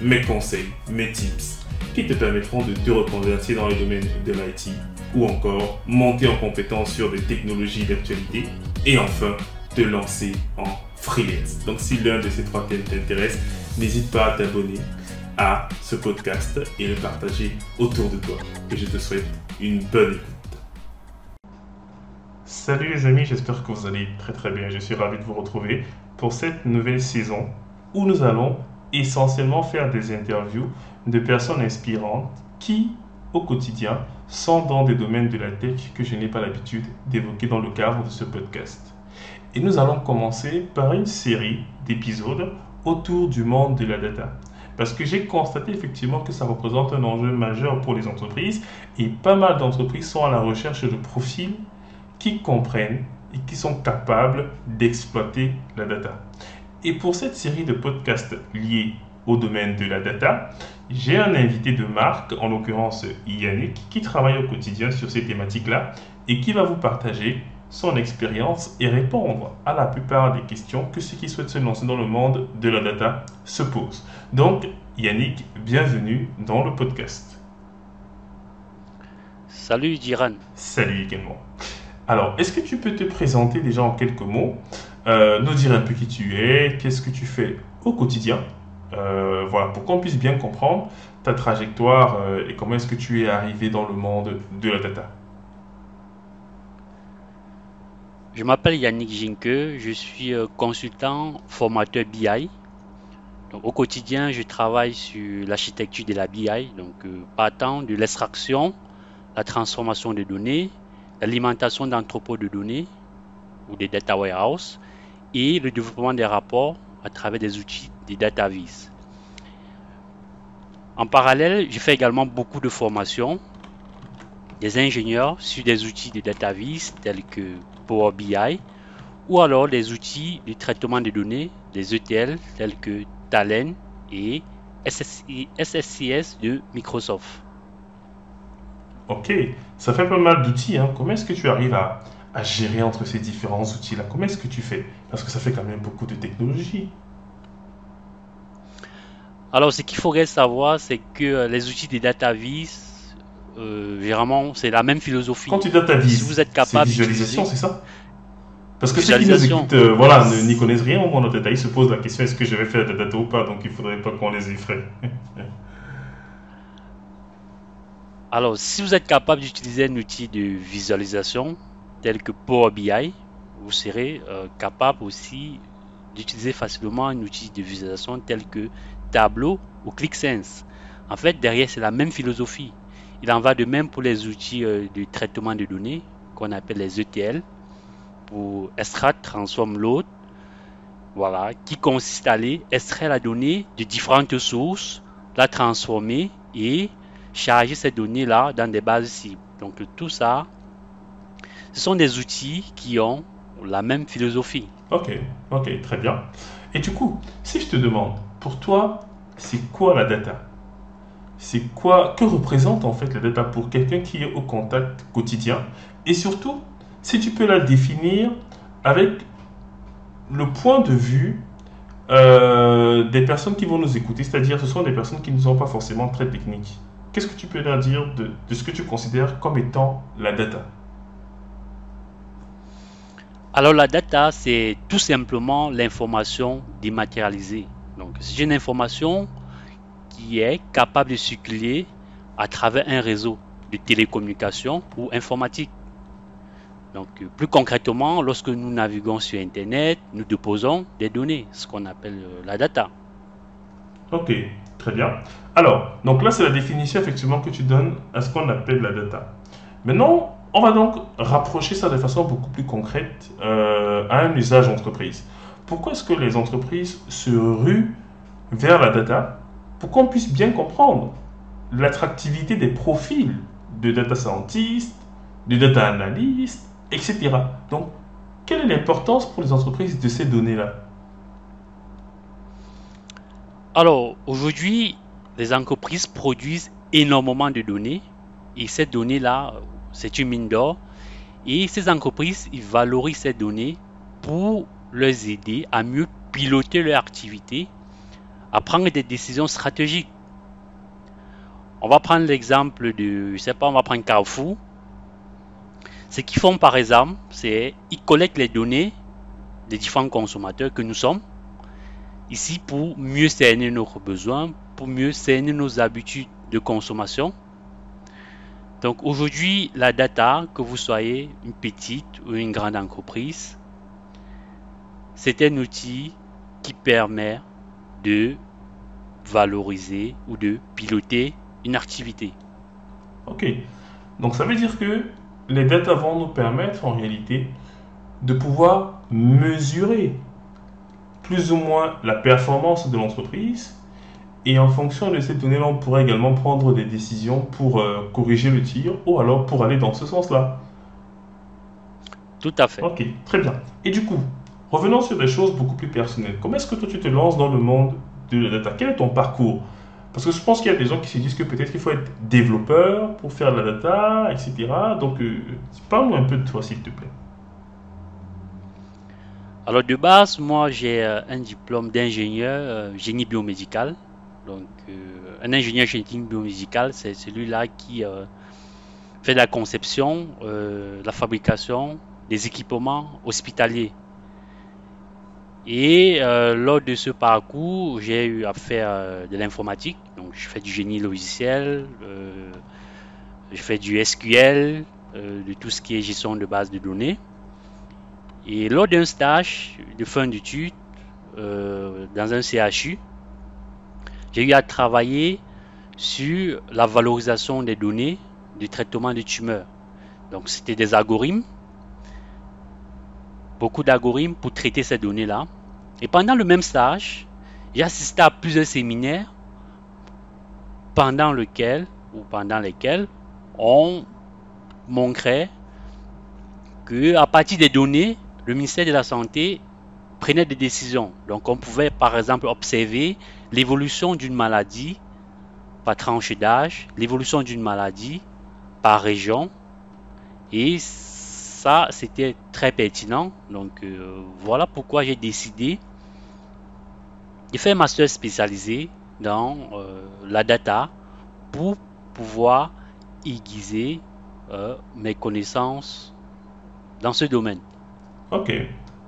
mes conseils, mes tips qui te permettront de te reconvertir dans le domaine de l'IT ou encore monter en compétence sur des technologies d'actualité et enfin te lancer en freelance. Donc si l'un de ces trois thèmes t'intéresse, n'hésite pas à t'abonner à ce podcast et le partager autour de toi. Et je te souhaite une bonne écoute. Salut les amis, j'espère que vous allez très très bien. Je suis ravi de vous retrouver pour cette nouvelle saison où nous allons essentiellement faire des interviews de personnes inspirantes qui, au quotidien, sont dans des domaines de la tech que je n'ai pas l'habitude d'évoquer dans le cadre de ce podcast. Et nous allons commencer par une série d'épisodes autour du monde de la data. Parce que j'ai constaté effectivement que ça représente un enjeu majeur pour les entreprises et pas mal d'entreprises sont à la recherche de profils qui comprennent et qui sont capables d'exploiter la data. Et pour cette série de podcasts liés au domaine de la data, j'ai un invité de marque, en l'occurrence Yannick, qui travaille au quotidien sur ces thématiques-là et qui va vous partager son expérience et répondre à la plupart des questions que ceux qui souhaitent se lancer dans le monde de la data se posent. Donc, Yannick, bienvenue dans le podcast. Salut Jiran. Salut également. Alors, est-ce que tu peux te présenter déjà en quelques mots, euh, nous dire un peu qui tu es, qu'est-ce que tu fais au quotidien euh, voilà, pour qu'on puisse bien comprendre ta trajectoire euh, et comment est-ce que tu es arrivé dans le monde de la data. Je m'appelle Yannick Jinke, je suis consultant formateur BI. Donc, au quotidien, je travaille sur l'architecture de la BI, donc partant de l'extraction, la transformation des données, l'alimentation d'entrepôts de données ou des data warehouse et le développement des rapports à travers des outils des data vis. En parallèle, je fais également beaucoup de formations des ingénieurs sur des outils de data vis tels que Power BI ou alors des outils de traitement de données, des ETL tels que Talent et SSCS de Microsoft. Ok, ça fait pas mal d'outils. Hein. Comment est-ce que tu arrives à, à gérer entre ces différents outils-là Comment est-ce que tu fais? Parce que ça fait quand même beaucoup de technologie. Alors, ce qu'il faudrait savoir, c'est que euh, les outils de DataVis, euh, vraiment, c'est la même philosophie. Quand tu DataVis, si vous êtes capable c'est visualisation, c'est ça? Parce que ceux qui nous écoutent, euh, voilà, n'y connaissent rien au monde de data, ils se posent la question est-ce que je vais faire de data ou pas? Donc, il ne faudrait pas qu'on les effraie. Alors, si vous êtes capable d'utiliser un outil de visualisation tel que Power BI, vous serez euh, capable aussi d'utiliser facilement un outil de visualisation tel que Tableau ou ClickSense. En fait, derrière, c'est la même philosophie. Il en va de même pour les outils euh, de traitement de données qu'on appelle les ETL pour extract, transform, load. Voilà, qui consiste à aller extraire la donnée de différentes sources, la transformer et charger ces données-là dans des bases cibles. Donc tout ça, ce sont des outils qui ont la même philosophie. Ok, ok, très bien. Et du coup, si je te demande, pour toi, c'est quoi la data? C'est quoi, que représente en fait la data pour quelqu'un qui est au contact quotidien? Et surtout, si tu peux la définir avec le point de vue euh, des personnes qui vont nous écouter, c'est-à-dire ce sont des personnes qui ne sont pas forcément très techniques. Qu'est-ce que tu peux leur dire de, de ce que tu considères comme étant la data? Alors la data, c'est tout simplement l'information dématérialisée. Donc c'est une information qui est capable de circuler à travers un réseau de télécommunications ou informatique. Donc plus concrètement, lorsque nous naviguons sur Internet, nous déposons des données, ce qu'on appelle euh, la data. Ok, très bien. Alors, donc là c'est la définition effectivement que tu donnes à ce qu'on appelle la data. Maintenant, on va donc rapprocher ça de façon beaucoup plus concrète euh, à un usage entreprise. Pourquoi est-ce que les entreprises se ruent vers la data pour qu'on puisse bien comprendre l'attractivité des profils de data scientists, de data analystes, etc. Donc, quelle est l'importance pour les entreprises de ces données-là? Alors, aujourd'hui, les entreprises produisent énormément de données et ces données-là, c'est une mine d'or. Et ces entreprises, valorisent ces données pour les aider à mieux piloter leur activité, à prendre des décisions stratégiques. On va prendre l'exemple de, je sais pas, on va prendre Carrefour. Ce qu'ils font par exemple, c'est ils collectent les données des différents consommateurs que nous sommes ici pour mieux cerner nos besoins, pour mieux cerner nos habitudes de consommation. Donc aujourd'hui, la data, que vous soyez une petite ou une grande entreprise, c'est un outil qui permet de valoriser ou de piloter une activité. Ok. Donc ça veut dire que les data vont nous permettre en réalité de pouvoir mesurer plus ou moins la performance de l'entreprise et en fonction de ces données-là, on pourrait également prendre des décisions pour euh, corriger le tir ou alors pour aller dans ce sens-là. Tout à fait. Ok, très bien. Et du coup, revenons sur des choses beaucoup plus personnelles. Comment est-ce que toi tu te lances dans le monde de la data? Quel est ton parcours? Parce que je pense qu'il y a des gens qui se disent que peut-être il faut être développeur pour faire de la data, etc. Donc, euh, parle-nous un peu de toi, s'il te plaît. Alors de base, moi j'ai euh, un diplôme d'ingénieur euh, génie biomédical. Donc un ingénieur génie biomédical, c'est celui-là qui fait la conception, la fabrication des équipements hospitaliers. Et euh, lors de ce parcours, j'ai eu à faire euh, de l'informatique. Donc, je fais du génie logiciel, euh, je fais du SQL, de tout ce qui est gestion de base de données. Et lors d'un stage de fin d'études dans un CHU, j'ai eu à travailler sur la valorisation des données du traitement des tumeurs. Donc, c'était des algorithmes beaucoup d'algorithmes pour traiter ces données-là. Et pendant le même stage, j'ai assisté à plusieurs séminaires pendant ou pendant lesquels on montrait que à partir des données, le ministère de la Santé prenait des décisions. Donc on pouvait par exemple observer l'évolution d'une maladie par tranche d'âge, l'évolution d'une maladie par région et ça, c'était très pertinent. Donc, euh, voilà pourquoi j'ai décidé de faire un master spécialisé dans euh, la data pour pouvoir aiguiser euh, mes connaissances dans ce domaine. Ok,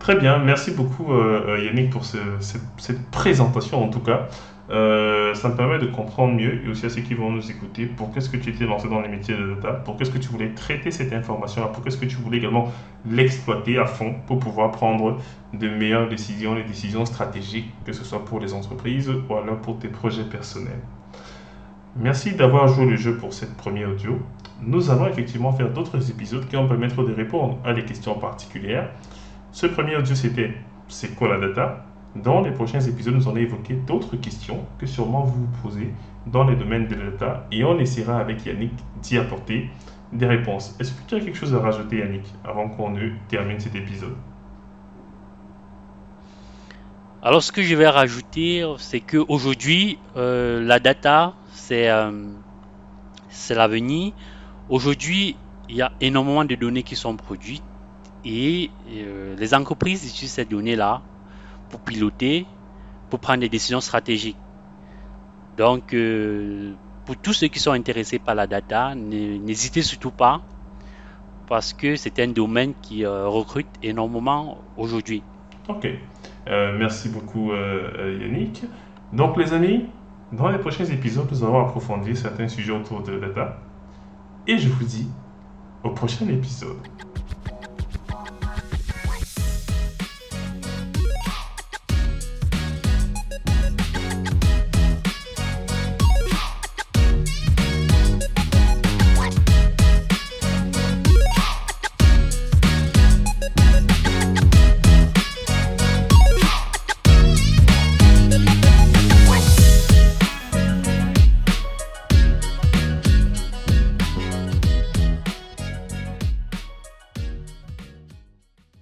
très bien. Merci beaucoup Yannick pour cette, présentation en tout cas. Euh, ça me permet de comprendre mieux et aussi à ceux qui vont nous écouter pour qu'est-ce que tu étais lancé dans les métiers de data, pour qu'est-ce que tu voulais traiter cette information, pour qu'est-ce que tu voulais également l'exploiter à fond pour pouvoir prendre de meilleures décisions, les décisions stratégiques, que ce soit pour les entreprises ou alors pour tes projets personnels. Merci d'avoir joué le jeu pour cette première audio. Nous allons effectivement faire d'autres épisodes qui vont permettre de répondre à des questions particulières. Ce premier audio, c'était c'est quoi la data? Dans les prochains épisodes, nous allons évoquer d'autres questions que sûrement vous vous posez dans les domaines de l'État et on essaiera avec Yannick d'y apporter des réponses. Est-ce que tu as quelque chose à rajouter Yannick avant qu'on ne termine cet épisode? Alors ce que je vais rajouter, c'est qu'aujourd'hui, euh, la data, c'est euh, l'avenir. Aujourd'hui, il y a énormément de données qui sont produites et euh, les entreprises utilisent ces données-là pour piloter, pour prendre des décisions stratégiques. Donc, euh, pour tous ceux qui sont intéressés par la data, n'hésitez surtout pas parce que c'est un domaine qui euh, recrute énormément aujourd'hui. Ok, merci beaucoup Yannick. Donc les amis, dans les prochains épisodes, nous allons approfondir certains sujets autour de la data. Et je vous dis au prochain épisode.